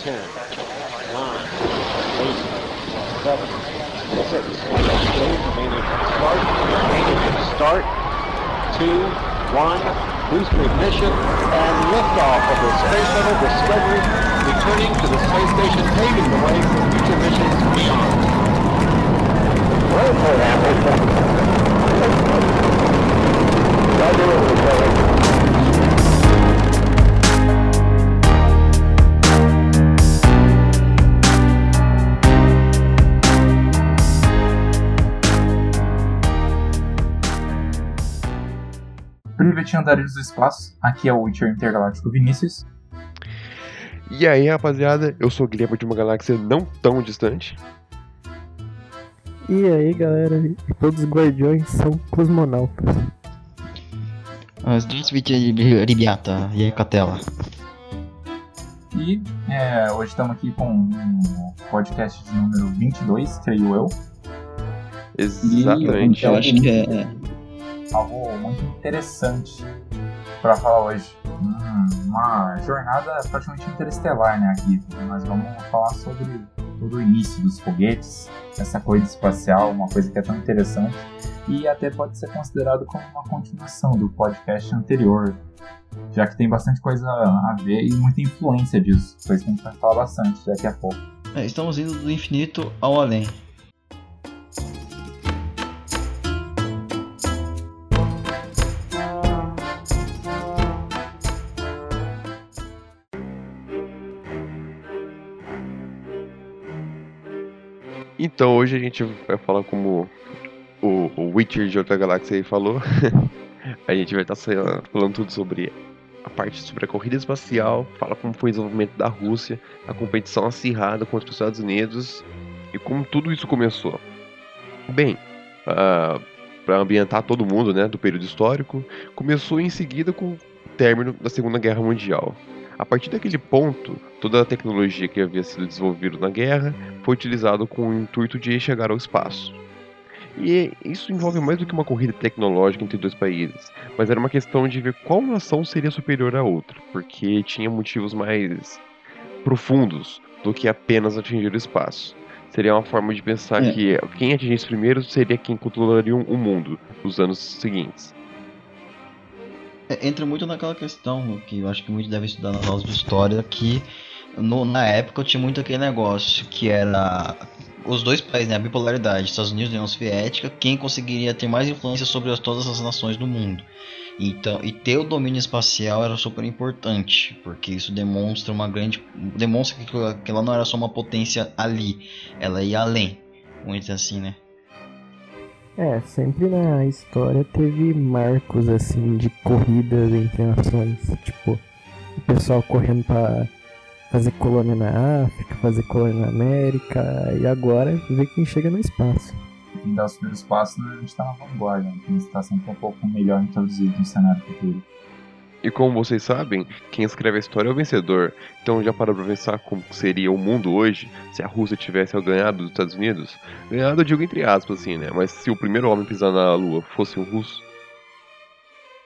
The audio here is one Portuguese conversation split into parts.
10, 9, 8, 7, 6, remaining start, remaining start, 2, 1, booster ignition, and liftoff of the Space Shuttle Discovery, returning to the space station, paving the way for future missions beyond. Well, for Rivet Andarilhos do Espaço, aqui é o Witcher Intergaláctico Vinícius. E aí, rapaziada, eu sou o Guilherme de uma galáxia não tão distante. E aí, galera, todos os guardiões são cosmonautas. Os é de Libiata e aí, Catela. E é, hoje estamos aqui com um podcast de número 22, creio eu. Exatamente. E, eu acho que é Algo muito interessante para falar hoje. Hum, uma jornada praticamente interestelar, né? Aqui. Nós vamos falar sobre o início dos foguetes, essa coisa espacial, uma coisa que é tão interessante e até pode ser considerado como uma continuação do podcast anterior, já que tem bastante coisa a ver e muita influência disso, coisa que a gente vai falar bastante daqui a pouco. É, estamos indo do infinito ao além. Então hoje a gente vai falar como o, o Witcher de outra galáxia aí falou. a gente vai estar falando tudo sobre a parte sobre a corrida espacial, fala como foi o desenvolvimento da Rússia, a competição acirrada contra os Estados Unidos e como tudo isso começou. Bem, uh, para ambientar todo mundo, né, do período histórico, começou em seguida com o término da Segunda Guerra Mundial. A partir daquele ponto, toda a tecnologia que havia sido desenvolvida na guerra foi utilizada com o intuito de chegar ao espaço. E isso envolve mais do que uma corrida tecnológica entre dois países, mas era uma questão de ver qual nação seria superior à outra, porque tinha motivos mais profundos do que apenas atingir o espaço. Seria uma forma de pensar É. que quem atingisse primeiro seria quem controlaria o mundo nos anos seguintes. É, entra muito naquela questão que eu acho que muitos devem estudar nas aulas de história que no- na época tinha muito aquele negócio que era os dois países, né, a bipolaridade, Estados Unidos e União Soviética, quem conseguiria ter mais influência sobre as- todas as nações do mundo. Então, e ter o domínio espacial era super importante, porque isso demonstra uma grande demonstra que, que ela não era só uma potência ali, ela ia além, dizer assim, né? É, sempre na história teve marcos assim de corridas entre nações, tipo, o pessoal correndo pra fazer colônia na África, fazer colônia na América, e agora ver quem chega no espaço. Quem dá os primeiros passos, né, a gente está na vanguarda, né? quem está sempre um pouco melhor introduzido no cenário futuro. E como vocês sabem, quem escreve a história é o vencedor. Então já parou pra pensar como seria o mundo hoje se a Rússia tivesse ganhado dos Estados Unidos? Ganhado eu digo entre aspas, assim, né? Mas se o primeiro homem a pisar na Lua fosse um russo,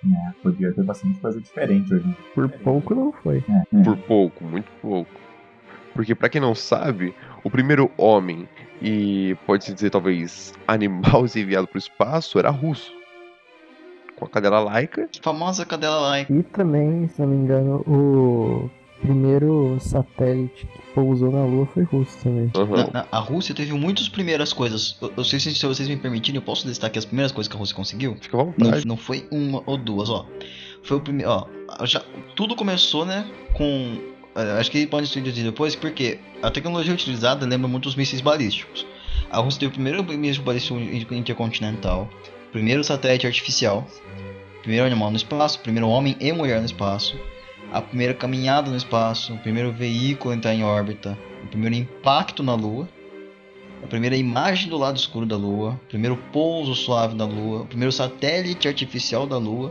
Né? Podia ter bastante coisa diferente hoje. Por pouco não foi. É, por pouco, muito pouco. Porque pra quem não sabe, o primeiro homem e pode-se dizer talvez animal enviado pro espaço era russo. Com a cadela laica. Famosa cadela lá, E também, se não me engano, o primeiro satélite que pousou na Lua foi russo também. Aham. Na- na- a Rússia teve muitas primeiras coisas. Eu, eu sei se, se vocês me permitirem, eu posso aqui as primeiras coisas que a Rússia conseguiu? Fica à Não, vontade. não foi uma ou duas, ó. Foi o primeiro, ó. Já, tudo começou, né, com. eh, Acho que pode ser dito depois, porque a tecnologia utilizada lembra muito os mísseis balísticos. A Rússia teve o primeiro míssil balístico intercontinental, primeiro satélite artificial, primeiro animal no espaço, primeiro homem e mulher no espaço, a primeira caminhada no espaço, o primeiro veículo a entrar em órbita, o primeiro impacto na Lua, a primeira imagem do lado escuro da Lua, o primeiro pouso suave da Lua, o primeiro satélite artificial da Lua,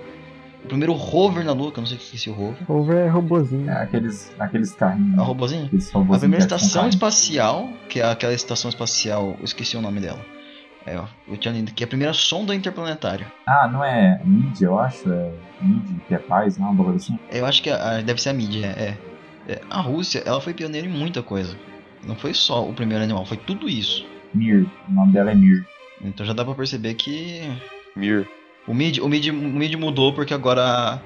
o primeiro rover na Lua, que eu não sei o que é esse rover. Rover é robozinho. É, aqueles, aqueles carrinhos. É o robozinho? Aqueles A primeira com estação espacial, que é aquela estação espacial, eu esqueci o nome dela. É, ó, eu tinha lido que é a primeira sonda interplanetária. Ah, não é MIDI, eu acho? É MIDI, que é paz, não? Um bagulho assim? Eu acho que a- a- deve ser a mídia, é. É, a Rússia, ela foi pioneira em muita coisa. Não foi só o primeiro animal, foi tudo isso. Mir, o nome dela é Mir. Então já dá pra perceber que Mir. o MID, o o MID mudou porque agora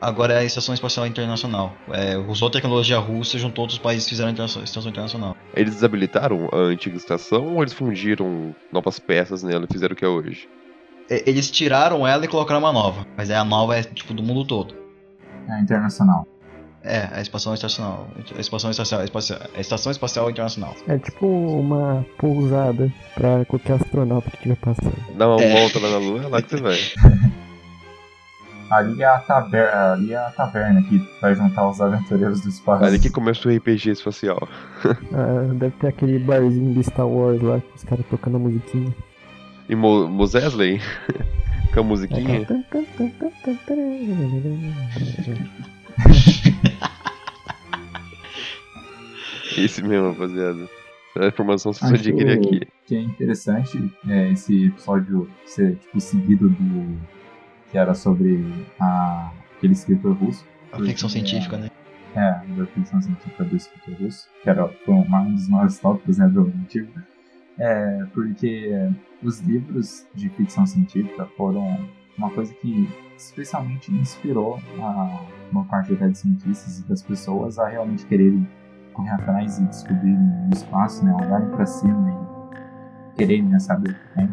agora é a Estação Espacial Internacional. É, usou a tecnologia russa, juntou outros países e fizeram a Estação Internacional. Eles desabilitaram a antiga estação ou eles fundiram novas peças nela e fizeram o que é hoje? É, Eles tiraram ela e colocaram uma nova. Mas aí a nova é tipo do mundo todo. É internacional. É, a Estação Espacial, a Estação Espacial, a Espacial- a Estação Espacial Internacional. É tipo uma pousada pra qualquer astronauta que estiver passando. Dá uma É. volta lá na lua, é lá que você vai. Ali é a taberna, ali é a taverna que vai juntar os aventureiros do espaço. Ali que começa o RPG espacial. Ah, deve ter aquele barzinho do Star Wars lá, com os caras tocando a musiquinha. E Mo Mosesley, com a musiquinha. Esse mesmo, rapaziada. A informação você adquire aqui. que é interessante é, esse episódio ser tipo, seguido do que era sobre a, aquele escritor russo. A ficção É. científica, né? É, da ficção científica do escritor russo, que era uma- um dos maiores tópicos né, do antigo. É, porque os livros de ficção científica foram uma coisa que especialmente inspirou a uma parte de cientistas e das pessoas a realmente quererem correr atrás e descobrir no espaço, né, olharem para cima e quererem né, saber o que tem.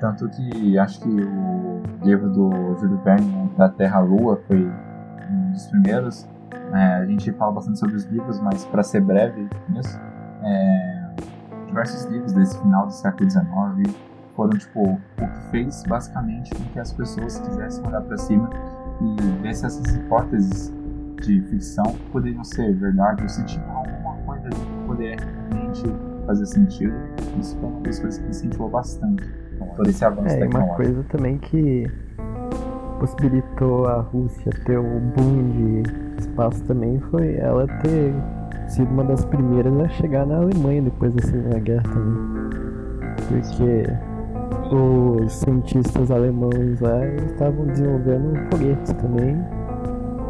Tanto que acho que o livro do Júlio Verne, da Terra Lua, foi um dos primeiros. É, a gente fala bastante sobre os livros, mas para ser breve nisso, é, diversos livros desse final do século XIX foram tipo o que fez basicamente com que as pessoas quisessem olhar para cima e ver se essas hipóteses de ficção poderiam ser verdade ou se tinha alguma coisa ali que poderia realmente fazer sentido. Isso foi uma das coisas que incentivou bastante todo esse avanço É, e uma tecnológico. coisa também que possibilitou a Rússia ter o boom de espaço também foi ela ter sido uma das primeiras a chegar na Alemanha depois da Segunda Guerra também. Porque os cientistas alemães lá estavam desenvolvendo foguetes também.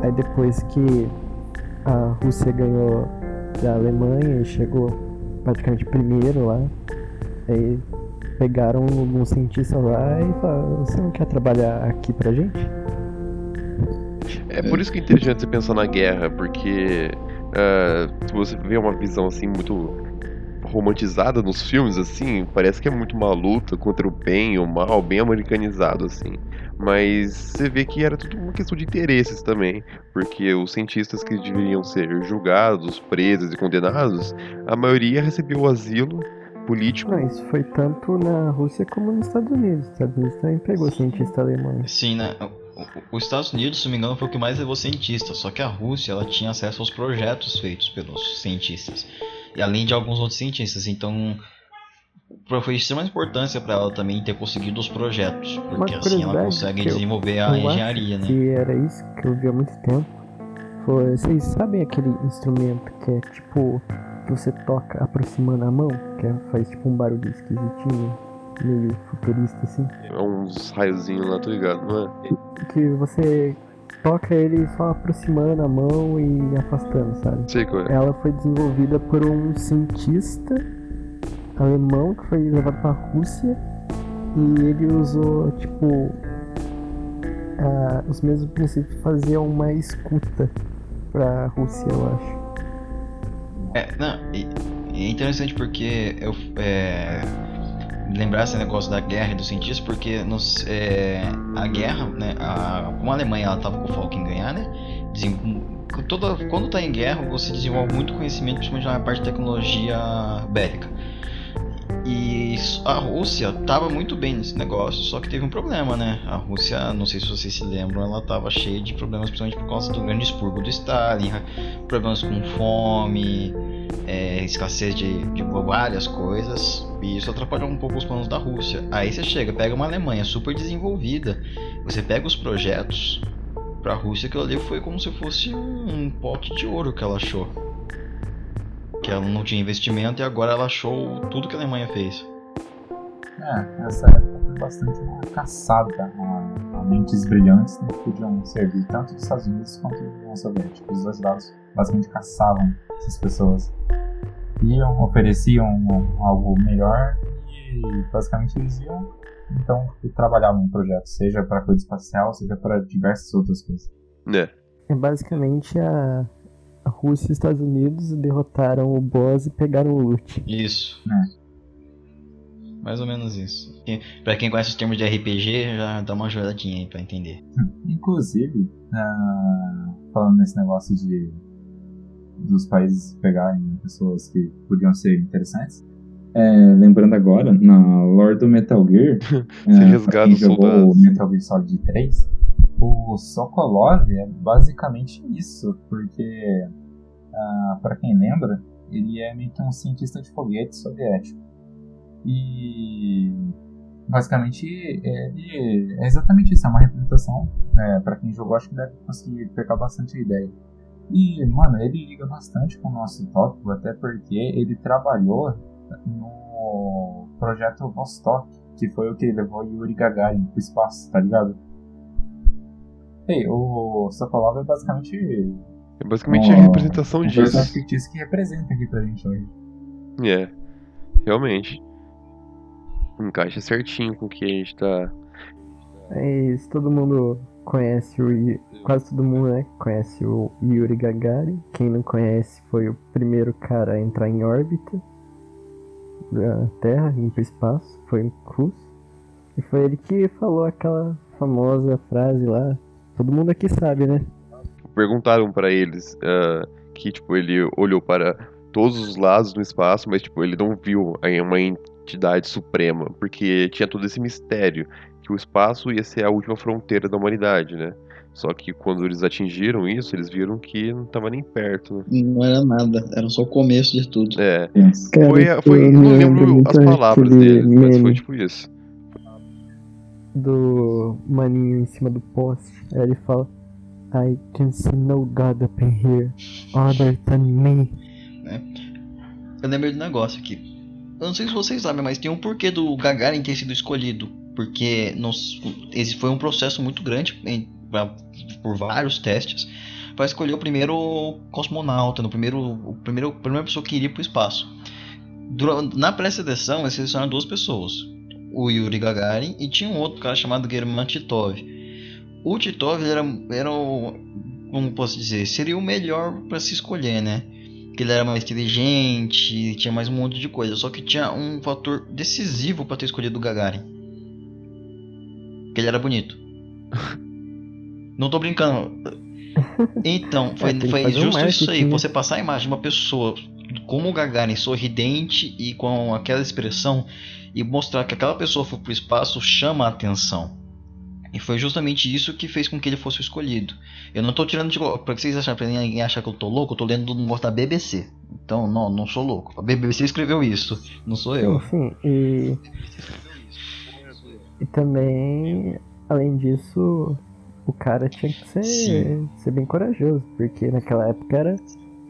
Aí depois que a Rússia ganhou da Alemanha e chegou praticamente primeiro lá, aí pegaram alguns cientistas lá e falaram, você não quer trabalhar aqui pra gente? É por isso que é interessante você pensar na guerra, porque se você vê uma visão assim muito romantizada nos filmes, assim, parece que é muito uma luta contra o bem e o mal, bem americanizado, assim. Mas você vê que era tudo uma questão de interesses também, porque os cientistas que deveriam ser julgados, presos e condenados, a maioria recebeu o asilo político. Não, isso foi tanto na Rússia como nos Estados Unidos. Os Estados Unidos também pegou cientista alemão. Sim, né? Os Estados Unidos, se não me engano, foi o que mais levou cientistas. Só que a Rússia, ela tinha acesso aos projetos feitos pelos cientistas. E além de alguns outros cientistas. Então, foi de extrema importância para ela também ter conseguido os projetos. Porque assim ela consegue eu- desenvolver a engenharia, né? que era isso que eu vi há muito tempo. Foi, vocês sabem aquele instrumento que é tipo que você toca aproximando a mão, que é- faz tipo um barulho esquisitinho, meio futurista assim, É uns raiozinhos lá, tô ligado, não é? que você toca ele só aproximando a mão e afastando, sabe? Sei qual é. Ela foi desenvolvida por um cientista alemão que foi levado para a Rússia e ele usou tipo ah, os mesmos princípios que faziam uma escuta para a Rússia, eu acho. É, não, é interessante porque eu é, lembrar esse negócio da guerra e dos cientistas, porque nos, é, a guerra, né, a, como a Alemanha ela tava com foco em ganhar, né, toda, quando tá em guerra você desenvolve muito conhecimento, principalmente na parte de tecnologia bélica. E a Rússia tava muito bem nesse negócio, só que teve um problema, né? A Rússia, não sei se vocês se lembram, ela tava cheia de problemas, principalmente por causa do grande expurgo do Stalin, problemas com fome, é, escassez de, de várias coisas, e isso atrapalhou um pouco os planos da Rússia. Aí você chega, pega uma Alemanha super desenvolvida, você pega os projetos, pra Rússia aquilo ali foi como se fosse um pote de ouro que ela achou. Que ela não tinha investimento e agora ela achou tudo que a Alemanha fez. É, essa época foi bastante uma caçada a, a mentes brilhantes né, que podiam servir tanto dos Estados Unidos quanto da União Soviética. Os dois lados basicamente caçavam essas pessoas. Iam, ofereciam algo melhor e basicamente eles iam então trabalhavam um projeto, seja para coisa espacial, seja para diversas outras coisas. É. É basicamente a, a Rússia e os Estados Unidos derrotaram o boss e pegaram o loot. Isso. É. Mais ou menos isso. Pra quem conhece os termos de RPG, já dá uma jogadinha aí pra entender. Inclusive, ah, falando nesse negócio de dos países pegarem pessoas que podiam ser interessantes, é, lembrando agora, na lore do Metal Gear, Você é, pra quem jogou soldados. Metal Gear Solid 3, o Sokolov é basicamente isso, porque, ah, para quem lembra, ele é meio que um cientista de foguete soviético. E basicamente ele é exatamente isso, é uma representação. É, para quem jogou, acho que deve conseguir pegar bastante a ideia. E, mano, ele liga bastante com o nosso tópico, até porque ele trabalhou no projeto Vostok, que foi o que levou Yuri Gagarin pro espaço, tá ligado? Ei, o Sokolov é basicamente É basicamente Ó, a representação um personagem disso. fictício que representa aqui pra gente hoje. É, realmente. Encaixa certinho com o que a gente tá. É isso, todo mundo conhece o quase todo mundo, né, conhece o Yuri Gagarin. Quem não conhece foi o primeiro cara a entrar em órbita da Terra, ir pro espaço, foi um russo. E foi ele que falou aquela famosa frase lá. Todo mundo aqui sabe, né? Perguntaram pra eles ah, que, tipo, ele olhou para todos os lados no espaço, mas, tipo, ele não viu aí uma entidade suprema, porque tinha todo esse mistério que o espaço ia ser a última fronteira da humanidade, né? Só que quando eles atingiram isso, eles viram que não tava nem perto. né? Não era nada, era só o começo de tudo. É. Cara, foi, foi, eu não lembro as palavras dele, mas foi tipo isso. Do maninho em cima do poste. Aí ele fala: I can see no God up in here other than me. Eu lembrei do negócio aqui. Eu não sei se vocês sabem, mas tem um porquê do Gagarin ter sido escolhido. Porque nos, esse foi um processo muito grande em- pra- por vários testes para escolher o primeiro cosmonauta, no primeiro, o primeiro, a primeira pessoa que iria para o espaço. Dura- na pré-seleção, eles selecionaram duas pessoas: o Yuri Gagarin e tinha um outro cara chamado German Titov. O Titov era, era o, como posso dizer, seria o melhor para se escolher, né? que ele era mais inteligente, tinha mais um monte de coisa. Só que tinha um fator decisivo para ter escolhido o Gagarin. Que ele era bonito. Não tô brincando. Então, foi, É, foi fazer um justo isso aí. né? Você passar a imagem de uma pessoa como o Gagarin, sorridente e com aquela expressão, e mostrar que aquela pessoa foi pro espaço, chama a atenção. E foi justamente isso que fez com que ele fosse o escolhido. Eu não tô tirando de. Pra que vocês acharem, pra ninguém achar que eu tô louco, eu tô lendo do negócio da BBC. Então, não, não sou louco. A BBC escreveu isso, não sou eu. Enfim, e. E também, além disso, o cara tinha que ser, Sim. ser bem corajoso, porque naquela época era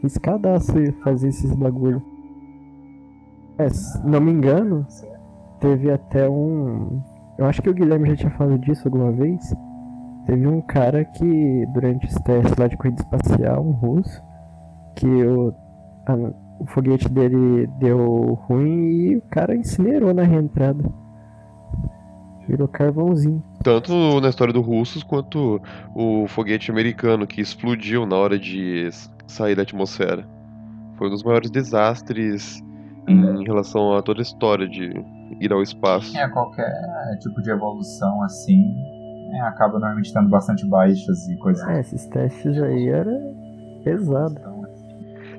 riscadaço fazer esses bagulho. É, se não me engano, teve até um. Eu acho que o Guilherme já tinha falado disso alguma vez. Teve um cara que, durante os testes lá de corrida espacial, um russo, que o, a- o foguete dele deu ruim e o cara incinerou na reentrada. Virou carvãozinho. Tanto na história do Russos quanto o foguete americano que explodiu na hora de sair da atmosfera. Foi um dos maiores desastres em relação a toda a história de ir ao espaço. É, qualquer tipo de evolução assim é, acaba normalmente tendo bastante baixas e coisas. É, esses testes aí era pesado.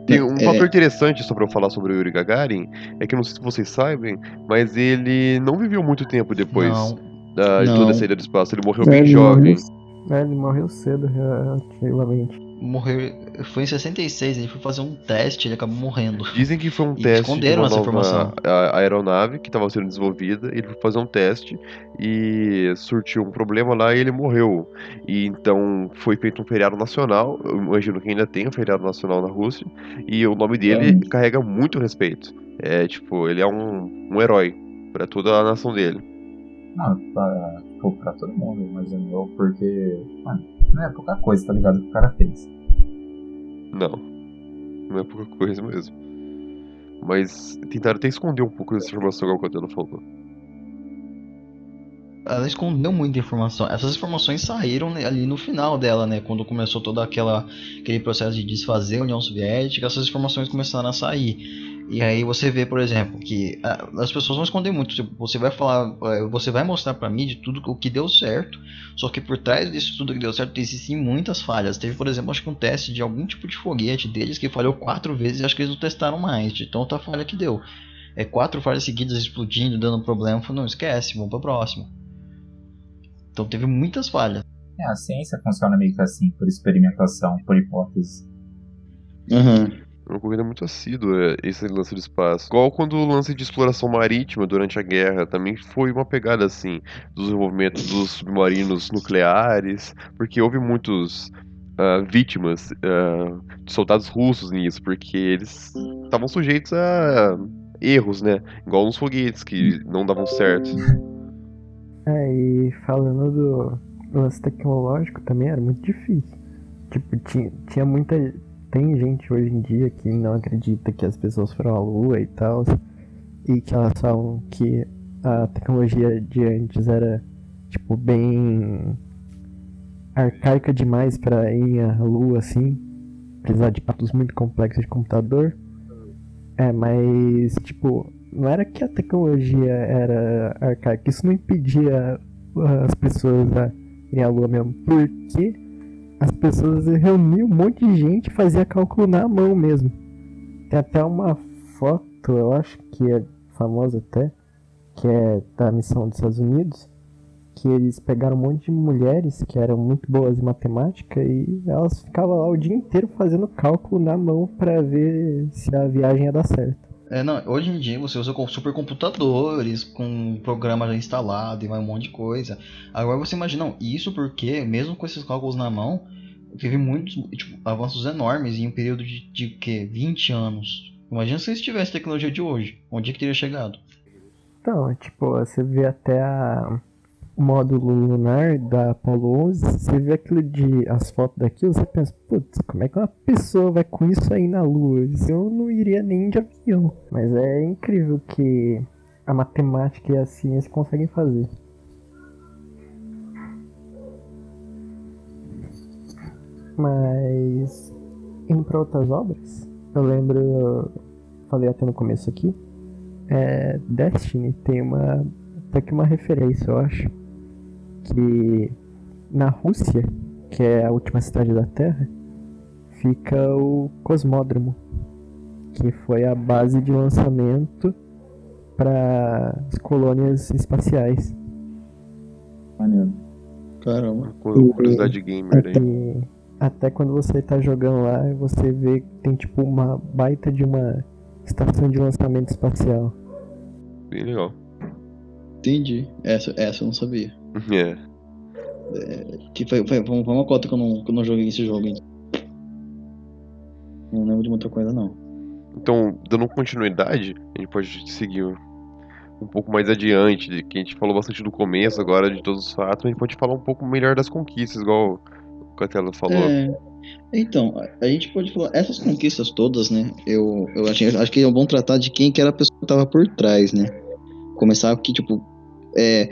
Tem um É. fator interessante só pra eu falar sobre o Yuri Gagarin, é que eu não sei se vocês sabem, mas ele não viveu muito tempo depois Não. da, de Não. toda a saída do espaço. Ele morreu É, bem ele jovem. morreu- É, ele morreu cedo, relativamente. Morreu. Foi em 66, ele foi fazer um teste ele acabou morrendo. Dizem que foi um E teste de esconderam uma essa nova informação. a- aeronave que estava sendo desenvolvida. Ele foi fazer um teste e surtiu um problema lá e ele morreu. E então foi feito um feriado nacional. Eu imagino que ainda tem um feriado nacional na Rússia. E o nome dele Hum. carrega muito respeito. É tipo, ele é um, um herói para toda a nação dele. Não, pra, tipo, pra todo mundo, imagino eu, porque, mano, não é pouca coisa, tá ligado? Que o cara fez. Não. Não é pouca coisa mesmo. Mas tentaram até esconder um pouco dessa informação, igual o Cotelo falou. ela escondeu muita informação. Essas informações saíram né, ali no final dela, né? Quando começou todo aquela, aquele processo de desfazer a União Soviética, essas informações começaram a sair. E aí você vê, por exemplo, que ah, as pessoas vão esconder muito. Tipo, você vai falar, eh, você vai mostrar pra mim de tudo o que deu certo. Só que por trás disso tudo que deu certo existem muitas falhas. Teve, por exemplo, acho que um teste de algum tipo de foguete deles que falhou quatro vezes e acho que eles não testaram mais, de tanta falha que deu. É quatro falhas seguidas explodindo, dando problema. Falei, não, esquece, vamos pra próxima. Então teve muitas falhas. É, a ciência funciona meio que assim, por experimentação, por hipótese. Aham. É uma corrida muito assídua esse lance do espaço. Igual quando o lance de exploração marítima durante a guerra também foi uma pegada assim, do desenvolvimento dos submarinos nucleares, porque houve muitos ah, vítimas ah, de soldados russos nisso, porque eles estavam sujeitos a erros, né? Igual nos foguetes que não davam certo. É, e falando do lance tecnológico também era muito difícil. Tipo, tinha, tinha muita. Tem gente hoje em dia que não acredita que as pessoas foram à lua e tal. E que elas falam que a tecnologia de antes era, tipo, bem arcaica demais pra ir à lua assim. Precisar de dados muito complexos de computador. É, mas, tipo, não era que a tecnologia era arcaica, isso não impedia as pessoas a irem à lua mesmo, porque as pessoas reuniam um monte de gente e fazia cálculo na mão mesmo. Tem até uma foto, eu acho que é famosa até, que é da missão dos Estados Unidos, que eles pegaram um monte de mulheres que eram muito boas em matemática e elas ficavam lá o dia inteiro fazendo cálculo na mão pra ver se a viagem ia dar certo. É, não, hoje em dia você usa com supercomputadores, com programa já instalado e vai um monte de coisa. Agora você imagina, não, isso porque, mesmo com esses cálculos na mão, teve muitos tipo, avanços enormes em um período de, de que, 20 anos. Imagina se eles tivessem tecnologia de hoje, onde é que teria chegado? Então, tipo, você vê até a, módulo lunar da Apollo 11, você vê aquilo de as fotos daquilo, você pensa, putz, como é que uma pessoa vai com isso aí na Lua? Eu não iria nem de avião. Mas é incrível que a matemática e a ciência conseguem fazer. Mas indo para outras obras, eu lembro, falei até no começo aqui, é, Destiny tem uma até que uma referência, eu acho, que na Rússia, que é a última cidade da Terra, fica o Cosmódromo, que foi a base de lançamento para as colônias espaciais. Maneiro. Caramba. Curiosidade gamer aí. Até quando você tá jogando lá, você vê que tem tipo uma baita de uma estação de lançamento espacial. Bem legal. Entendi. Essa, essa eu não sabia. É. Que foi, foi, foi uma cota que eu, não, que eu não joguei esse jogo ainda. Não lembro de muita coisa não. Então, dando continuidade, a gente pode seguir um pouco mais adiante, de que a gente falou bastante do começo agora, de todos os fatos, mas a gente pode falar um pouco melhor das conquistas, igual o Catela falou. É, então, a- gente pode falar, essas conquistas todas, né? Eu, eu acho, acho que é bom tratar de quem que era a pessoa que tava por trás, né? Começar que, tipo, é,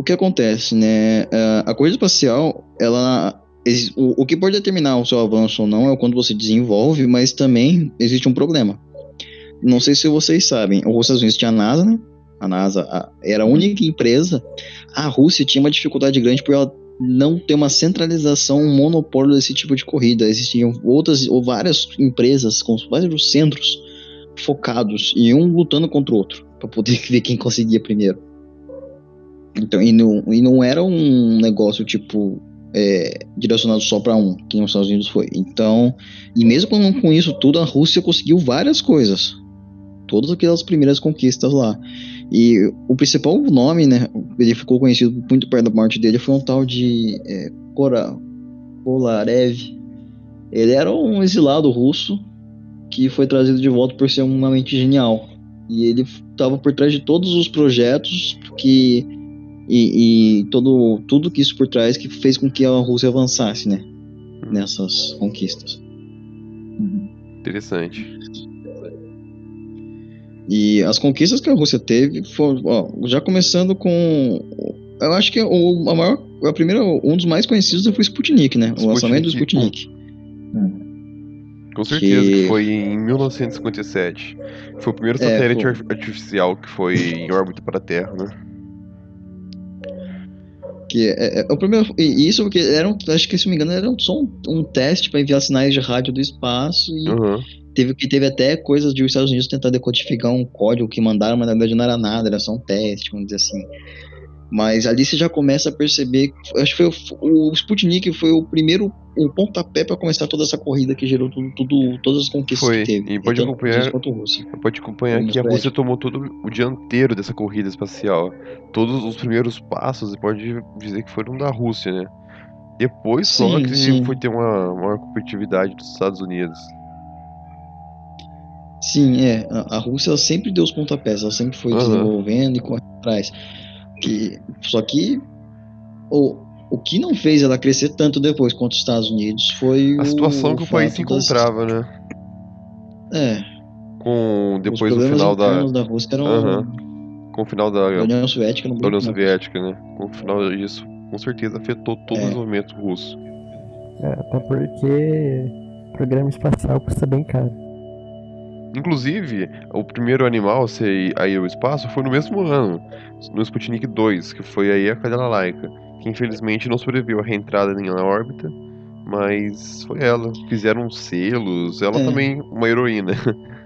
o que acontece, né? A- A corrida espacial, ela. O, que pode determinar o seu avanço ou não é o quanto você desenvolve, mas também existe um problema. Não sei se vocês sabem, os Estados Unidos tinha a NASA, né? A NASA era a única empresa. A Rússia tinha uma dificuldade grande por ela não ter uma centralização, um monopólio desse tipo de corrida. Existiam outras ou várias empresas com vários centros focados e um lutando contra o outro para poder ver quem conseguia primeiro. Então, e não, e não era um negócio tipo é, direcionado só para um, que nos Estados Unidos foi. Então, e mesmo com, com isso tudo, a Rússia conseguiu várias coisas. Todas aquelas primeiras conquistas lá. E o principal nome, né? Ele ficou conhecido muito perto da morte dele, foi um tal de é, Kora, Kolarev. Ele era um exilado russo que foi trazido de volta por ser uma mente genial. E ele estava por trás de todos os projetos que e, e todo tudo que isso por trás que fez com que a Rússia avançasse, né? Nessas conquistas. Interessante. E as conquistas que a Rússia teve foram, ó, já começando com. Eu acho que o, a maior. A primeira, um dos mais conhecidos foi o Sputnik, né? O lançamento do Sputnik Sputnik. Com certeza, que... Que- foi em 1957. Foi o primeiro É, satélite foi. ar- artificial que foi em órbita para a Terra, né? Que é, é- é o primeiro. E isso porque era um, acho que se não me engano, era só um, um teste para enviar sinais de rádio do espaço e Aham. teve que teve até coisas de os Estados Unidos tentar decodificar um código que mandaram, mas na verdade não era nada, era só um teste, vamos dizer assim. Mas ali você já começa a perceber, acho que foi o, o Sputnik foi o primeiro o pontapé para começar toda essa corrida que gerou tudo, tudo todas as conquistas Foi, que teve. e pode acompanhar-. Pode acompanhar que a Rússia tomou todo o dianteiro dessa corrida espacial. Todos os primeiros passos, você pode dizer que foram da Rússia, né? Depois só Sim, que sim. foi ter uma maior competitividade dos Estados Unidos. Sim, é. A, a Rússia sempre deu os pontapés, ela sempre foi Aham. desenvolvendo e correndo atrás. Que, só que o, o que não fez ela crescer tanto depois quanto os Estados Unidos foi A situação que o país se fato das- encontrava, né? É, Com depois do final da, da Rússia eram com o final da, da União Soviética. no da União Soviética, né? Com o final disso, com certeza afetou todo o É. desenvolvimento russo. É, até porque programa espacial custa bem caro. Inclusive, o primeiro animal a ser aí ao espaço foi no mesmo ano, no Sputnik 2, que foi aí a cadela laica, que infelizmente não sobreviveu à reentrada nem na órbita, mas foi ela. Fizeram selos, ela É. também uma heroína.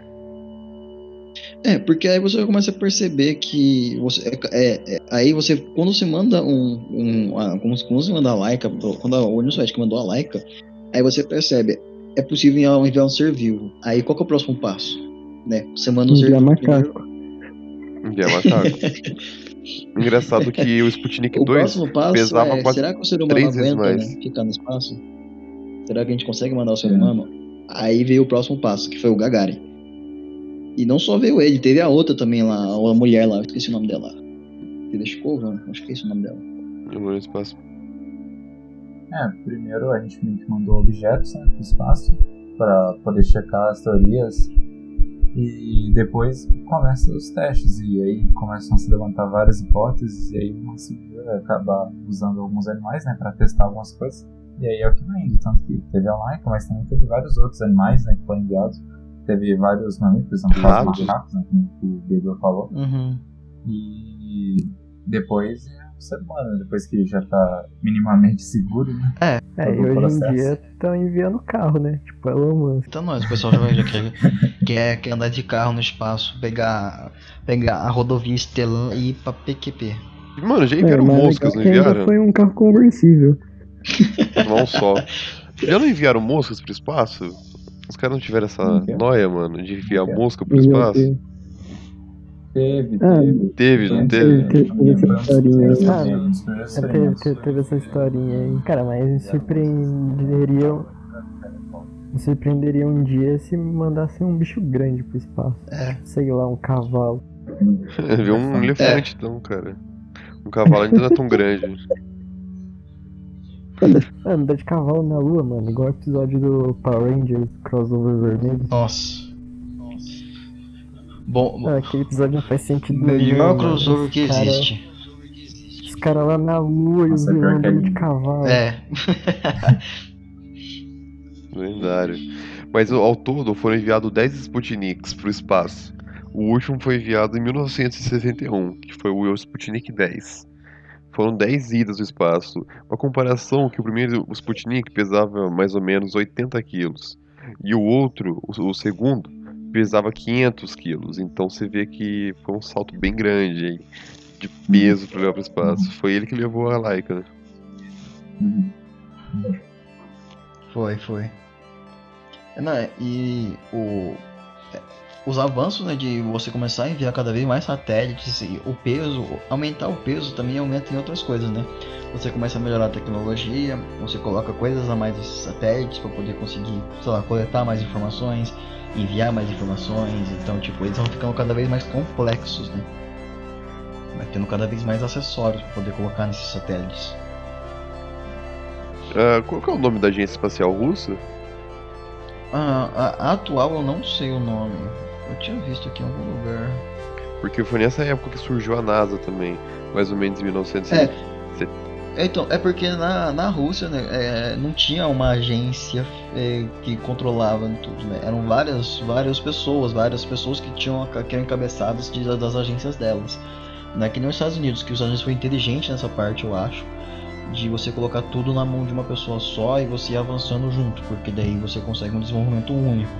É, porque aí você começa a perceber que você, é, é- é- aí você quando você manda um, um ah, quando, você manda a Laika, quando a União Soviética mandou a Laika, aí você percebe é possível enviar- enviar um ser vivo. Aí qual que é o próximo passo, né? Você manda um ser Enviar vivo macaco. primeiro. Que é macaco. Engraçado que o Sputnik O 2 próximo passo pesava é, quase será que o ser humano três vezes aguenta mais. né, ficar no espaço? Será que a gente consegue mandar o ser humano? Aí veio o próximo passo, que foi o Gagarin. E não só veio ele, teve a outra também lá, a mulher lá, eu esqueci o nome dela. Tereshkova, acho que é esse o nome dela. no espaço. É, primeiro a gente que mandou objetos né, pro espaço para poder checar as teorias e depois começam os testes e aí começam a se levantar várias hipóteses e aí uma se acabar usando alguns animais né, para testar algumas coisas e aí é o que indo, tanto que teve a Laika, mas também teve vários outros animais né, que foram enviados, teve vários mamíferos, caso Ratos. dos macacos, né, como o Gabriel falou, Uhum. e depois é o ser humano, né, depois que já tá minimamente seguro, né? É, Todo e hoje em processo. dia estão enviando carro, né? Tipo, Elon Musk. Então nós, o pessoal já, já quer, quer, quer andar de carro no espaço, pegar, pegar a rodovia Stellan e ir pra PQP. Mano, já enviaram mas moscas, não enviaram? Foi um carro conversível. Não só. Já não enviaram moscas pro espaço? Os caras não tiveram essa noia, mano, de enviar mosca pro espaço? Teve, Ah, teve. Teve, não Teve, teve? essa historinha aí. É, teve, essa historinha aí. Cara, mas me surpreenderiam. Me surpreenderia um dia se mandasse um bicho grande pro espaço. É. Sei lá, um cavalo. Viu um elefante, então, cara. Um cavalo ainda não é tão grande. Ah, Andar de cavalo na lua, mano. Igual o episódio do Power Rangers Crossover Vermelho. Nossa. Bom, Ah, aquele episódio não faz sentido nenhum. melhor crossover que cara- existe. Os caras lá na lua e os vilões que é andando de cavalo. É. Lendário. Mas ao todo foram enviados 10 Sputniks pro espaço. O último foi enviado em 1961, que foi o Sputnik 10. Foram 10 idas ao espaço. Uma comparação que o primeiro o Sputnik pesava mais ou menos 80 quilos. E o outro, o, o segundo, pesava 500 quilos. Então você vê que foi um salto bem grande aí, de peso para levar para o espaço. Foi ele que levou a Laika, né? Uhum. Foi, foi. É, Não, e o, é, os avanços né, de você começar a enviar cada vez mais satélites e o peso, aumentar o peso também aumenta em outras coisas, né? Você começa a melhorar a tecnologia, você coloca coisas a mais nesses satélites para poder conseguir, sei lá, coletar mais informações, enviar mais informações, então tipo, eles vão ficando cada vez mais complexos, né? Vai tendo cada vez mais acessórios para poder colocar nesses satélites. Ah, qual é o nome da agência espacial russa? A, a- a atual eu não sei o nome. Eu tinha visto aqui em algum lugar. Porque foi nessa época que surgiu a NASA também, mais ou menos em 1900. É. É, Então, é porque na, na Rússia né, é, não tinha uma agência é, que controlava tudo, né? Eram várias, várias pessoas, várias pessoas que tinham que eram encabeçadas de- das agências delas. Não é que nem os Estados Unidos, que os Estados Unidos foi inteligente nessa parte, eu acho, de você colocar tudo na mão de uma pessoa só e você ir avançando junto, porque daí você consegue um desenvolvimento único.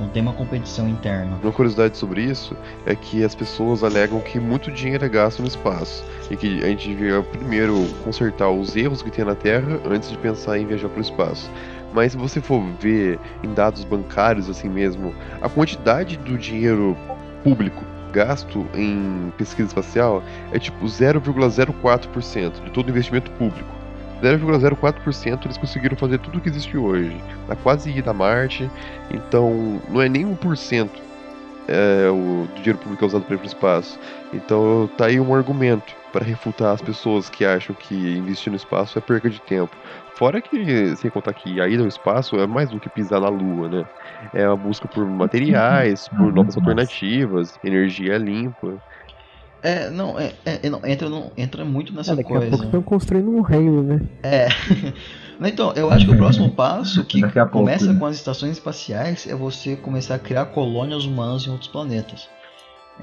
Não tem uma competição interna. Uma curiosidade sobre isso é que as pessoas alegam que muito dinheiro é gasto no espaço e que a gente devia primeiro consertar os erros que tem na Terra antes de pensar em viajar para o espaço. Mas se você for ver em dados bancários assim mesmo, a quantidade do dinheiro público gasto em pesquisa espacial é tipo 0,04% de todo investimento público. 0,04% eles conseguiram fazer tudo o que existe hoje. A quase ida a Marte, então não é nem 1% é, o do dinheiro público é usado para ir para o espaço. Então tá aí um argumento para refutar as pessoas que acham que investir no espaço é perca de tempo. Fora que, sem contar que a ida ao espaço é mais do que pisar na Lua, né? É a busca por materiais, Uhum. por Uhum, novas mas- alternativas, energia limpa. É, não, é, é, não, entra, não, entra muito nessa Ah, daqui coisa. a pouco estão construindo um reino, né? É. Então, eu acho que o próximo passo que Daqui a pouco, começa né? com as estações espaciais é você começar a criar colônias humanas em outros planetas.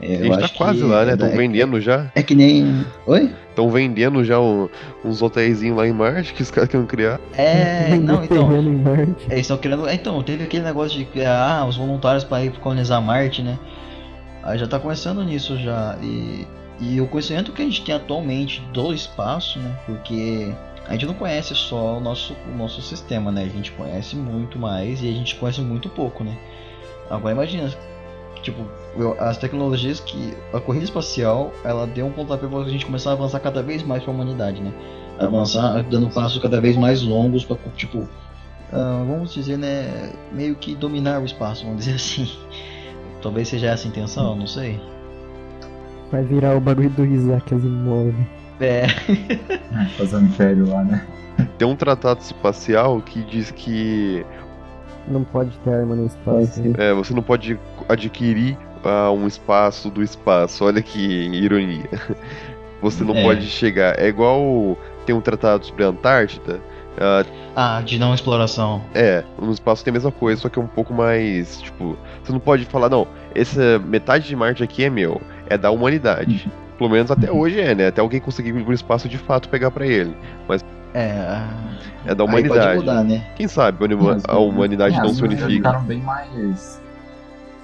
É, A gente tá quase que lá, né? é- Estão é- vendendo já. É que nem. Oi? Estão vendendo já um- uns hotéisinhos lá em Marte que os caras querem criar. É, não, então. terreno em Marte. É, eles estão querendo. é, Então, teve aquele negócio de criar ah, os voluntários para ir colonizar Marte, né? Aí já tá começando nisso já. E, e o conhecimento que a gente tem atualmente do espaço, né? Porque a gente não conhece só o nosso, o nosso sistema, né? A gente conhece muito mais e a gente conhece muito pouco, né? Agora imagina, tipo, as tecnologias que. A corrida espacial, ela deu um pontapé pra gente começar a avançar cada vez mais pra humanidade, né? Avançar dando passos cada vez mais longos pra, tipo, ah, vamos dizer, né, meio que dominar o espaço, vamos dizer assim. Talvez seja essa a intenção, não sei. Vai virar o barulho do Isaac Asimov. É, É, fazer um império lá, né? Tem um tratado espacial que diz que Não pode ter arma no espaço. é, você não pode adquirir ah, um espaço do espaço. Olha que ironia. Você não É. pode chegar. É igual tem um tratado sobre a Antártida. ah, ah, de não exploração. é, no espaço tem a mesma coisa, só que é um pouco mais. Tipo, você não pode falar, não, essa metade de Marte aqui é meu, é da humanidade. Pelo menos até hoje é, né? Até alguém conseguir ir pro espaço de fato pegar pra ele. É, ah, É da aí pode humanidade. mudar, né? Quem sabe a huma- Mas, a humanidade é, não se unifica. ficaram bem mais.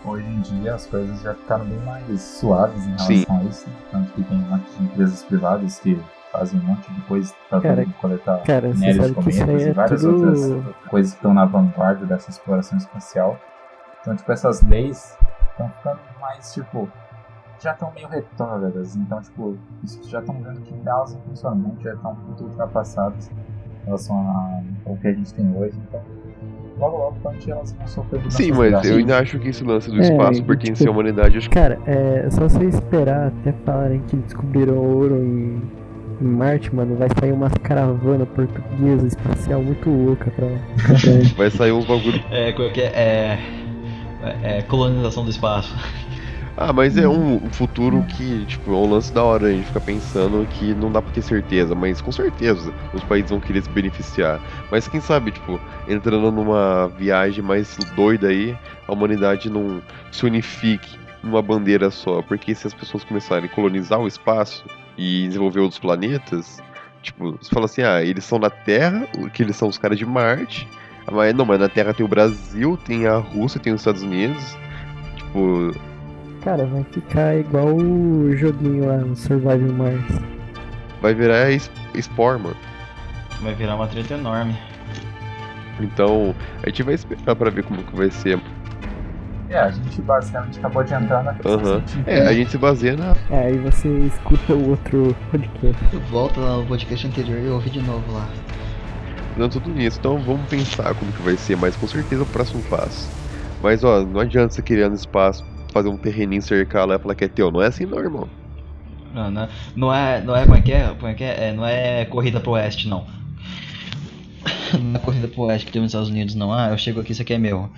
Hoje em dia as coisas já ficaram bem mais suaves em relação Sim. a isso. Tanto que tem um monte de empresas privadas que fazem um monte de coisa tratando Cara, coletar Cara, minérios cometas aí e é várias tudo. outras coisas que estão na vanguarda dessa exploração espacial. Então, tipo, essas leis estão ficando mais, tipo, já estão meio retrógradas. Então, tipo, isso já estão vendo que elas em funcionamento já estão muito ultrapassadas em relação ao que a gente tem hoje. Então, logo, logo, quando elas vão sofrer Sim, mas eu ainda acho que esse lance do É, espaço pertence tipo, à humanidade. Acho que Cara, é só você esperar até falarem que descobriram ouro em, em Marte, mano. Vai sair umas caravanas portuguesa espacial muito louca pra. pra vai sair uns bagulho. É, qual que é, é, é, é colonização do espaço. Ah, mas é um um futuro que, tipo, é um lance da hora. A gente fica pensando que não dá pra ter certeza, mas com certeza os países vão querer se beneficiar. Mas quem sabe, tipo, entrando numa viagem mais doida aí, a humanidade não se unifique numa bandeira só. Porque se as pessoas começarem a colonizar o espaço e desenvolver outros planetas, tipo, você fala assim, ah, eles são na Terra, que eles são os caras de Marte. Mas não, mas na Terra tem o Brasil, tem a Rússia, tem os Estados Unidos. Tipo, Cara, vai ficar igual o joguinho lá no Survival Mars. vai virar es- Spore, mano. Vai virar uma treta enorme. Então, a gente vai esperar pra ver como que vai ser. É, a gente basicamente acabou de entrar na questão científica. É, a gente se baseia na. É, aí você escuta o outro podcast. Volta lá no podcast anterior e ouve de novo lá. Não tudo nisso. Então vamos pensar como que vai ser, mas com certeza o próximo passo. Mas ó, não adianta você querer no espaço, fazer um terreninho cercar lá e falar que é teu. Não é assim não, irmão. Não, não, é, não é. Não é como é que é? Como é, que é? é não é corrida pro oeste, não. Não é corrida pro oeste que tem nos Estados Unidos, não. Ah, eu chego aqui, isso aqui é meu.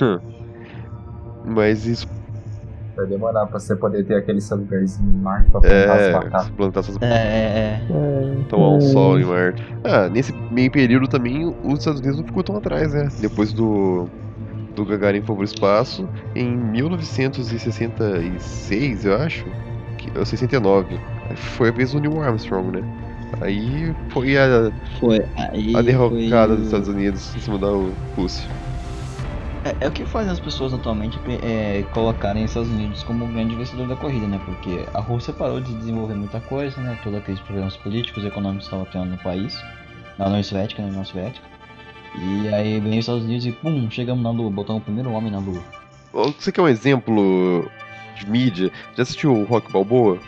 Hum. Mas isso Vai demorar pra você poder ter aquele seu lugarzinho em Marte pra plantar as é. batatas. Plantar suas É, é, é. É, tomar um é, sol em Marte. Ah, nesse meio período também os Estados Unidos não ficou tão atrás, né? Depois do do Gagarin foi pro espaço em 1966, eu acho, que, ou 69. Foi a vez do Neil Armstrong, né? Aí foi a, Foi. Aí a derrocada foi... dos Estados Unidos em cima da Rússia. É, é o que faz as pessoas atualmente é, colocarem os Estados Unidos como o grande vencedor da corrida, né? Porque a Rússia parou de desenvolver muita coisa, né? Todos aqueles problemas políticos e econômicos que estavam tendo no país, na União Soviética, na União Soviética. E aí vem os Estados Unidos e pum, chegamos na Lua, botamos o primeiro homem na Lua. Você quer um exemplo de mídia? Já assistiu o Rock Balboa?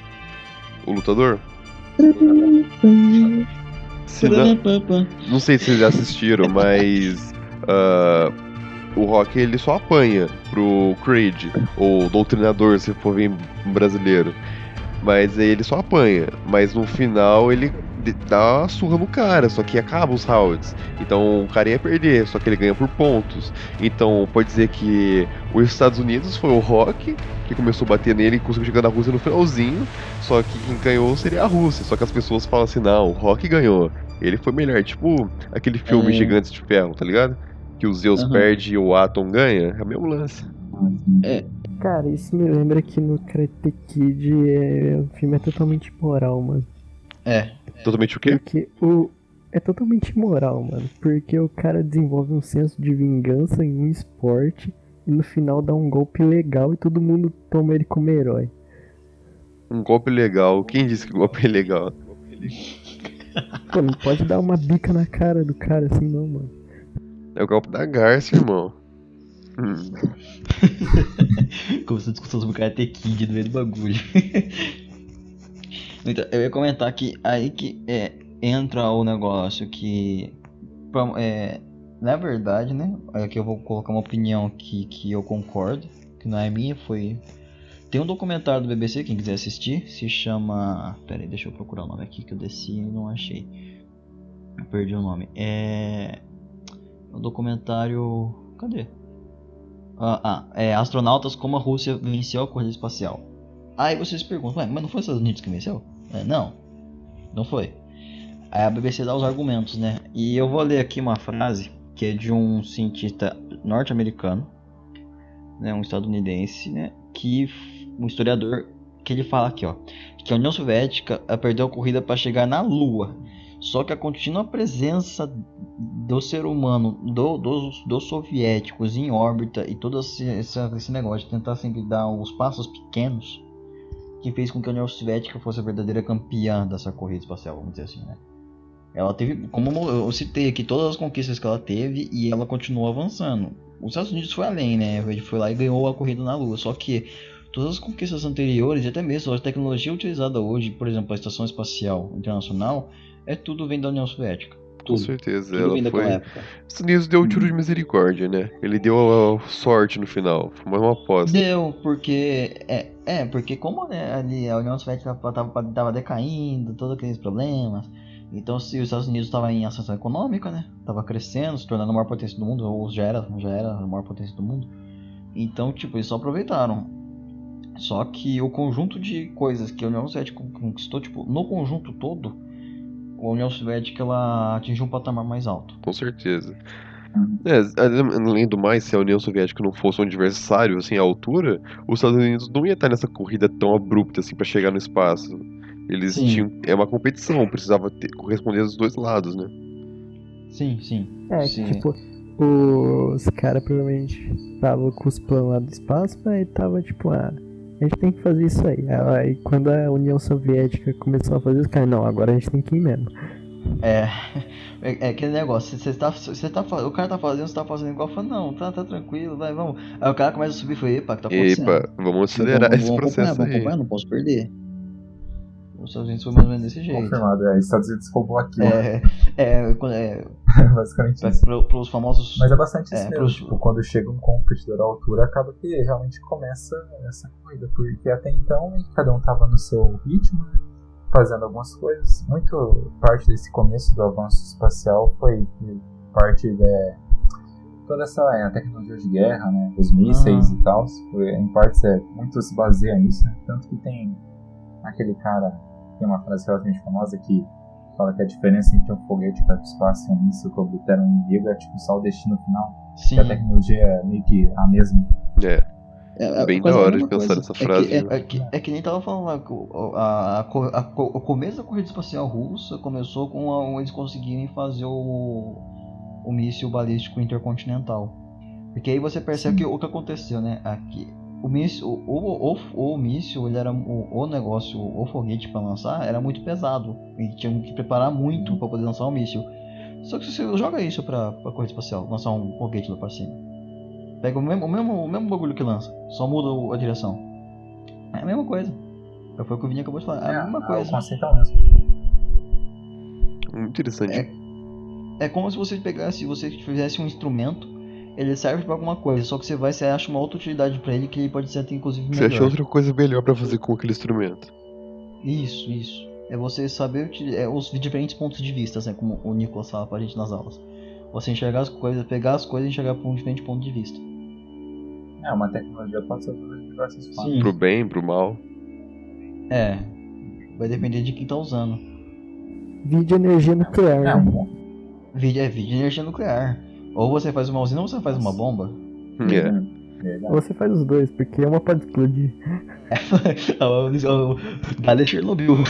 O lutador? Se não, não sei se vocês já assistiram, mas ah, o Rock ele só apanha pro Creed, ou doutrinador, se for ver em brasileiro. Mas ele só apanha. Mas no final ele dá uma surra no cara, só que acaba os rounds. Então o cara ia perder, só que ele ganha por pontos. Então pode dizer que os Estados Unidos foi o Rock que começou a bater nele e conseguiu chegar na Rússia no finalzinho. Só que quem ganhou seria a Rússia. Só que as pessoas falam assim: não, o Rock ganhou. Ele foi melhor. Tipo aquele filme É. Gigantes de Ferro, tá ligado? Que o Zeus Aham. perde e o Atom ganha. É o mesmo lance. Cara, isso me lembra que no Karate Kid é, o filme é totalmente imoral, mano. É, Totalmente o quê? Porque o. É totalmente imoral, mano. Porque o cara desenvolve um senso de vingança em um esporte e no final dá um golpe legal e todo mundo toma ele como herói. Um golpe legal. Quem disse que o golpe é legal? Pô, não pode dar uma bica na cara do cara assim não, mano. É o golpe da Garça, irmão. Hum. Começou a discussão sobre o Karate Kid no meio do bagulho. então, eu ia comentar que aí que é, entra o negócio que. é, na verdade, né? Aqui eu vou colocar uma opinião que, que eu concordo, que não é minha, foi. Tem um documentário do BBC, quem quiser assistir, se chama. Pera aí, deixa eu procurar o nome aqui que eu desci e não achei. Eu perdi o nome. É. O documentário. Cadê? Ah, ah, é Astronautas como a Rússia venceu a corrida espacial. Aí vocês perguntam, mas não foi os Estados Unidos que venceu? É, não, não foi. Aí a BBC dá os argumentos, né? E eu vou ler aqui uma frase que é de um cientista norte-americano, né, um estadunidense, né, que um historiador que ele fala aqui, ó, que a União Soviética perdeu a corrida para chegar na Lua. Só que a contínua presença do ser humano, do- dos, dos soviéticos em órbita e todo esse, esse, negócio de tentar sempre dar os passos pequenos que fez com que a União Soviética fosse a verdadeira campeã dessa corrida espacial, vamos dizer assim, né? Ela teve, como eu citei aqui, todas as conquistas que ela teve e ela continuou avançando. Os Estados Unidos foi além, né? Ele foi lá e ganhou a corrida na Lua. Só que todas as conquistas anteriores e até mesmo a tecnologia utilizada hoje, por exemplo, a Estação Espacial Internacional, é tudo vem da União Soviética. Com Tudo. certeza. Tudo Ela foi. época. Os Estados Unidos deu o tiro de misericórdia, né? Ele deu a sorte no final. Foi mais uma aposta. Deu, porque. É, é porque como né, ali a União Soviética tava, tava decaindo, todos aqueles problemas. Então se os Estados Unidos estavam em ascensão econômica, né? Tava crescendo, se tornando a maior potência do mundo, ou já era, já era a maior potência do mundo. Então, tipo, eles só aproveitaram. Só que o conjunto de coisas que a União Soviética conquistou, tipo, no conjunto todo, a União Soviética ela atingiu um patamar mais alto. Com certeza. É, além do mais, se a União Soviética não fosse um adversário, assim, à altura, os Estados Unidos não ia estar nessa corrida tão abrupta, assim, pra chegar no espaço. Eles Sim. tinham. É uma competição, precisava ter, corresponder dos dois lados, né? Sim, sim. É, sim. que tipo, os caras provavelmente estavam com os planos lá do espaço, mas tava tipo, ah, a gente tem que fazer isso aí. Aí quando a União Soviética começou a fazer isso, cara, não, agora a gente tem que ir mesmo. É, é, é aquele negócio, você tá, você tá, o cara tá fazendo, você tá fazendo igual, fala, não, tá, tá tranquilo, vai, vamos. Aí o cara começa a subir e fala, epa, que tá acontecendo? Epa, vamos acelerar Vamos- esse vamos processo vamos aí. acompanhar, não posso perder. Os Estados Unidos foi mais ou menos desse jeito. Confirmado, é. Estados Unidos roubou aqui, né? É, é, é, basicamente pra, isso. pro, pros famosos. Mas é bastante isso É, mesmo. pros- Tipo, quando chega um competidor à altura, acaba que realmente começa essa corrida. Porque até então, que cada um tava no seu ritmo, né? fazendo algumas coisas. Muito parte desse começo do avanço espacial foi parte é, toda essa é, tecnologia de guerra, né? Os mísseis Ah. e tal. Em partes é, muito se baseia nisso, né? Tanto que tem aquele cara, tem uma frase relativamente famosa que fala que a diferença entre um foguete que espaço e um míssil que oblitera um inimigo é tipo só o destino final. Sim. Que a tecnologia é meio que a mesma. É, É, é bem quase da a hora de pensar nessa É que frase. é- viu? É que, é que nem tava falando lá, que o- a, a, a o começo da corrida espacial russa começou com a, eles conseguirem fazer o, o míssil balístico intercontinental. Porque aí você percebe que o que aconteceu, né? Aqui, o míssil, o, o, o, o míssil, ele era o, o negócio, o foguete para lançar era muito pesado. E tinham que preparar muito para poder lançar o míssil. Só que se você joga isso pra, pra corrida espacial, lançar um foguete lá pra cima. Pega o mesmo, o mesmo, o mesmo bagulho que lança, só muda o- a direção. É a mesma coisa. Foi o que o Vini acabou de falar. É a mesma O coisa. conceito é o mesmo. Muito interessante. É. É como se você pegasse, se você fizesse um instrumento, ele serve pra alguma coisa, só que você vai, você acha uma outra utilidade pra ele que ele pode ser até inclusive Você melhor. achou outra coisa melhor pra fazer com aquele instrumento? Isso, isso. É você saber é, os diferentes pontos de vista, né, como o Nicolas fala pra gente nas aulas. Você enxergar as coisas, pegar as coisas e enxergar por um diferente ponto de vista. É, uma tecnologia pode ser usada de diversas formas. Sim. Pro bem, pro mal. É. Vai depender de quem tá usando. Vídeo energia nuclear, É, um né? Vídeo é vídeo de energia nuclear. Ou você faz uma usina ou você faz uma bomba. É. Verdade. Ou você faz os dois, porque uma pode explodir. Dá Chernobyl.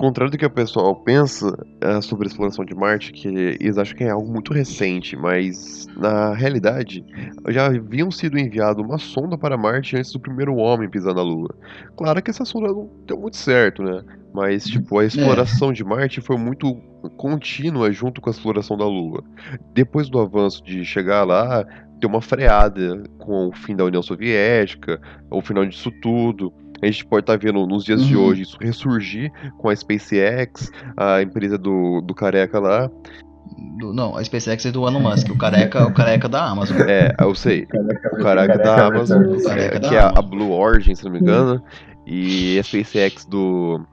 contrário do que o pessoal pensa é, sobre a exploração de Marte, que eles acham que é algo muito recente, mas na realidade já haviam sido enviado uma sonda para Marte antes do primeiro homem pisar na Lua. Claro que essa sonda não deu muito certo, né? Mas tipo a exploração de Marte foi muito contínua junto com a exploração da Lua. Depois do avanço de chegar lá, deu uma freada com o fim da União Soviética, o final disso tudo. A gente pode estar vendo nos dias de Uhum. hoje isso ressurgir com a SpaceX, a empresa do, do careca lá. Do- não, a SpaceX é do Elon Musk, o careca, o careca da Amazon. É, eu sei. Caraca, O careca da Amazon, careca é, da que é a, Amazon. Blue Origin, se não me engano. E a SpaceX do.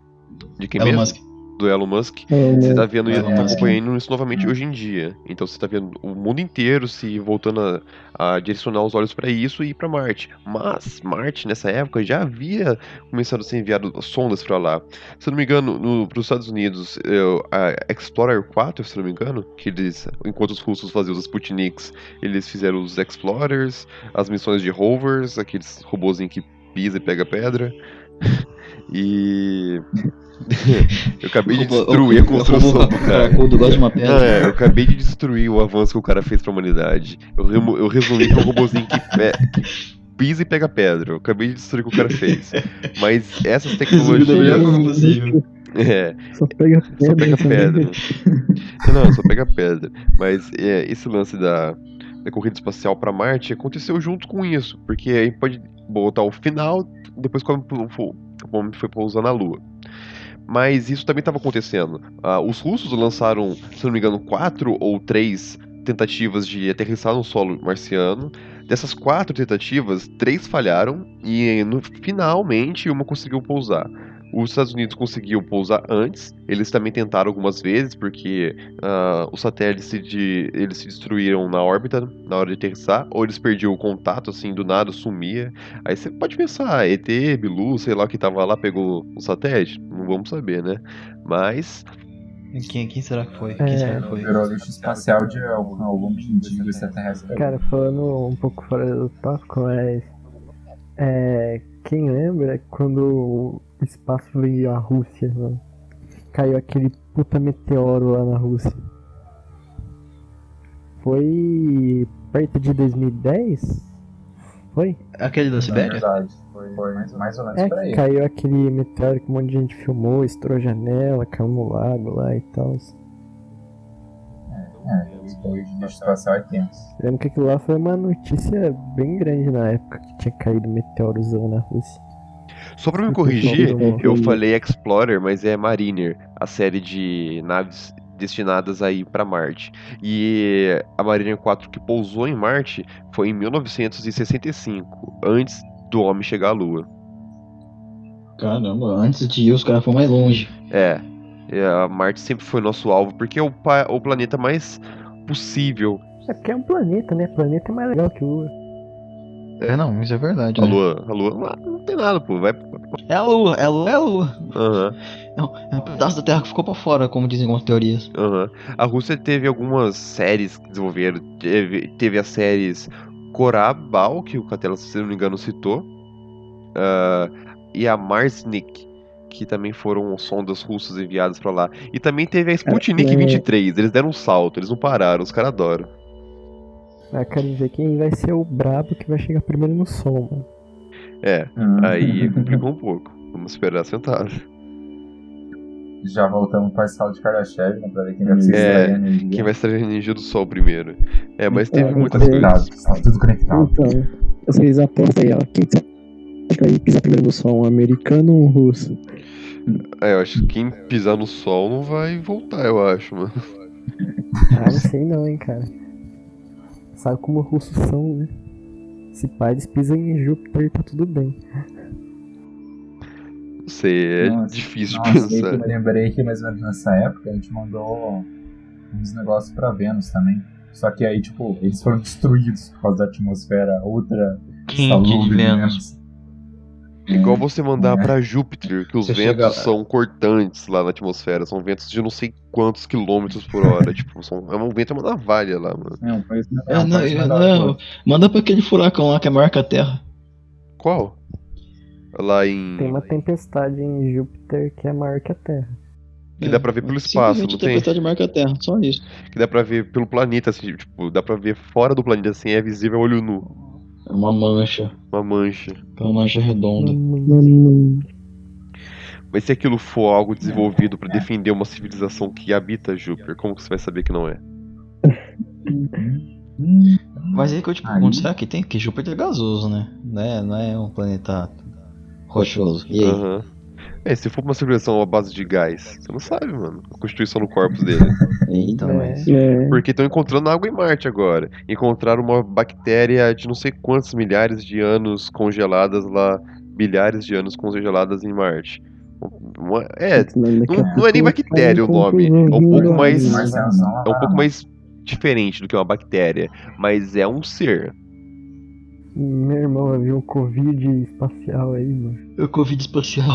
De quem Elon mesmo? Musk. Do Elon Musk. É, Você tá vendo, Elon tá acompanhando isso novamente hoje em dia. Então você tá vendo o mundo inteiro se voltando a, a direcionar os olhos para isso e para Marte. Mas Marte nessa época já havia começado a ser enviado sondas para lá. Se eu não me engano, no, para os Estados Unidos, eu- a Explorer 4, se eu não me engano, que eles, enquanto os russos faziam os Sputniks, eles fizeram os Explorers, as missões de rovers, aqueles robôzinhos que pisa e pega pedra. E eu acabei de destruir a construção do cara. é, eu acabei de destruir o avanço que o cara fez pra humanidade. Eu, remo- eu resumi pra um robôzinho que, pe- que pisa e pega pedra. Eu acabei de destruir o que o cara fez. Mas essas tecnologias. É, Só pega só pedra. pega também. pedra. Não, só pega pedra. Mas é, esse lance da, da corrida espacial pra Marte aconteceu junto com isso. Porque aí pode botar o final, depois quando o homem foi pousar na Lua. Mas isso também estava acontecendo. Ah, os russos lançaram, se não me engano, quatro ou três tentativas de aterrissar no solo marciano. Dessas quatro tentativas, três falharam e no- finalmente uma conseguiu pousar. Os Estados Unidos conseguiu pousar antes. Eles também tentaram algumas vezes porque ah, os satélites se, de- eles se destruíram na órbita na hora de aterrissar, ou eles perdiam o contato assim do nada, sumia. Aí você pode pensar, ET, Bilu, sei lá que tava lá pegou o satélite, não vamos saber, né? Mas Quem, quem será que foi? Quem É. será que foi? Espacial de algum, algum antigo extraterrestre. Cara, falando um pouco fora do tópico, mas. É, quem lembra quando o espaço veio à Rússia, mano? Caiu aquele puta meteoro lá na Rússia. Foi perto de 2010? Foi? Aquele da Sibéria? verdade, foi, foi mais, mais ou menos É, por aí. caiu aquele meteoro que um monte de gente filmou, estourou a janela, caiu no lago lá e tal. É, de é tenso. Lembro que aquilo lá foi uma notícia bem grande na época que tinha caído meteorozão na Rússia. só pra me corrigir, eu falei Explorer, mas é Mariner, a série de naves destinadas a ir pra Marte. E a Mariner 4 que pousou em Marte foi em 1965, antes do homem chegar à Lua. Caramba, antes de ir os caras foram mais longe. É, a Marte sempre foi nosso alvo, porque é o, pa- o planeta mais possível. É porque é um planeta, né? Planeta é mais legal que Lua. É, não, isso é verdade. A né? Lua, a Lua não, tem nada, pô. Vai. É a lua, é a lua, é a lua. Aham, É um, é um pedaço da Terra que ficou pra fora, como dizem algumas teorias. aham. A Rússia teve algumas séries que desenvolveram. Teve, teve as séries Korabal, que o Catela, se não me engano, citou. ah, e a Marsnik, que também foram sondas russas enviadas pra lá. E também teve a Sputnik é- 23. Eles deram um salto, eles não pararam, os caras adoram. Eu quero ver quem vai ser o brabo que vai chegar primeiro no sol, mano. É, Hum. aí complicou um pouco. Vamos esperar sentado. Já voltamos pra escala de Kardashev, né? Pra ver quem vai ser É. Quem vai extrair a energia do Sol primeiro? É, mas teve É, muitas é. coisas. Tá tudo conectado. Então, vocês apostam aí, ó. Quem que vai pisar primeiro no sol? Um americano ou um russo? É, eu acho que quem pisar no Sol não vai voltar, eu acho, mano. Ah, não sei não, hein, cara. Sabe como os russos são, né? Se pá, eles pisam em Júpiter e tá tudo bem. Não sei, é Nossa, difícil Nossa, que eu pensar. me lembrei que mais ou menos nessa época a gente mandou uns negócios pra Vênus também. Só que aí, tipo, eles foram destruídos por causa da atmosfera ultra de salubre de Vênus. Igual você mandar É. pra Júpiter, que os Você ventos chega- são cortantes lá na atmosfera. São ventos de não sei quantos quilômetros por hora. tipo, são, é um vento, é uma navalha lá, mano. É, um país, é É, um não, país não, manda pra aquele furacão lá que é maior que a Terra. Qual? Lá em. Tem uma tempestade em Júpiter que é maior que a Terra. Que dá pra ver pelo espaço, não tem? tempestade maior que a Terra, só isso. Que dá pra ver pelo planeta, assim, tipo, dá pra ver fora do planeta, assim, é visível a olho nu. É uma mancha, Uma mancha. é uma mancha redonda. Mas se aquilo for algo desenvolvido pra defender uma civilização que habita Júpiter, como que você vai saber que não é? Mas aí que eu te pergunto, será que tem? Porque Júpiter é gasoso, né? Não é, não é um planeta rochoso. E aí? Aham. É, se for uma civilização à base de gás, você não sabe, mano. A constituição do corpo dele. Então, mas... É, Porque estão encontrando água em Marte agora. Encontraram uma bactéria de não sei quantos milhares de anos congeladas lá, bilhares de anos congeladas em Marte. Uma- é, não, não é nem bactéria o nome. É um pouco mais. É um pouco mais diferente do que uma bactéria. Mas é um ser. Meu irmão vai vir um Covid espacial aí, mano. É o Covid espacial.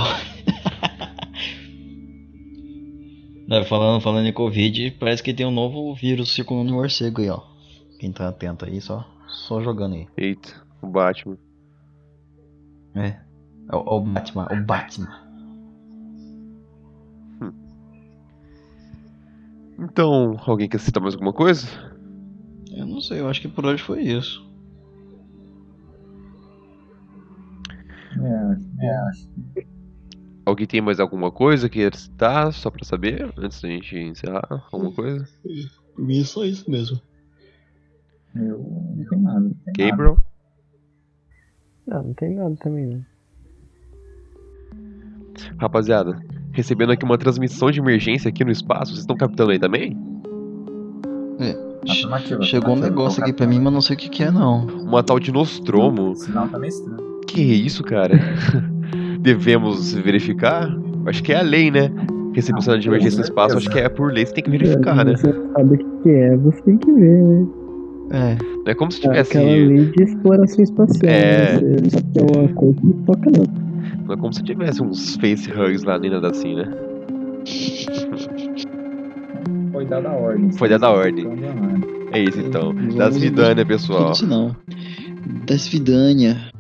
É, falando, falando em Covid, parece que tem um novo vírus circulando no morcego aí, ó. Quem tá atento aí, só, só jogando aí. Eita, o Batman. É. É o, o Batman, o Batman. Então, alguém quer citar mais alguma coisa? Eu não sei, eu acho que por hoje foi isso. É, é, acho Alguém tem mais alguma coisa que citar, só pra saber, antes da gente encerrar? Alguma coisa? Por mim é só isso mesmo. eu não tenho nada. não tenho nada. Gabriel? Não, não tem nada também, não. Rapaziada, recebendo aqui uma transmissão de emergência aqui no espaço, vocês estão captando aí também? Afirmativa, Chegou um negócio aqui pra mim, mas não sei o que, que é não. Uma tal de Nostromo. O sinal tá meio estranho. Que isso, cara? Devemos verificar? Acho que é a lei, né? Um sinal de emergência no espaço, acho que é por lei, você tem que verificar, né? Você sabe o que é, você tem que ver, né? É, Não é como se É tivesse. aquela lei de exploração espacial. É. Né? É uma coisa que não toca, não. Não é como se tivesse uns face hugs lá, nem nada assim, né? Foi dada a ordem. Foi dada a ordem. Então, é. É isso então. Das vidanas, pessoal. não. Das vidanha.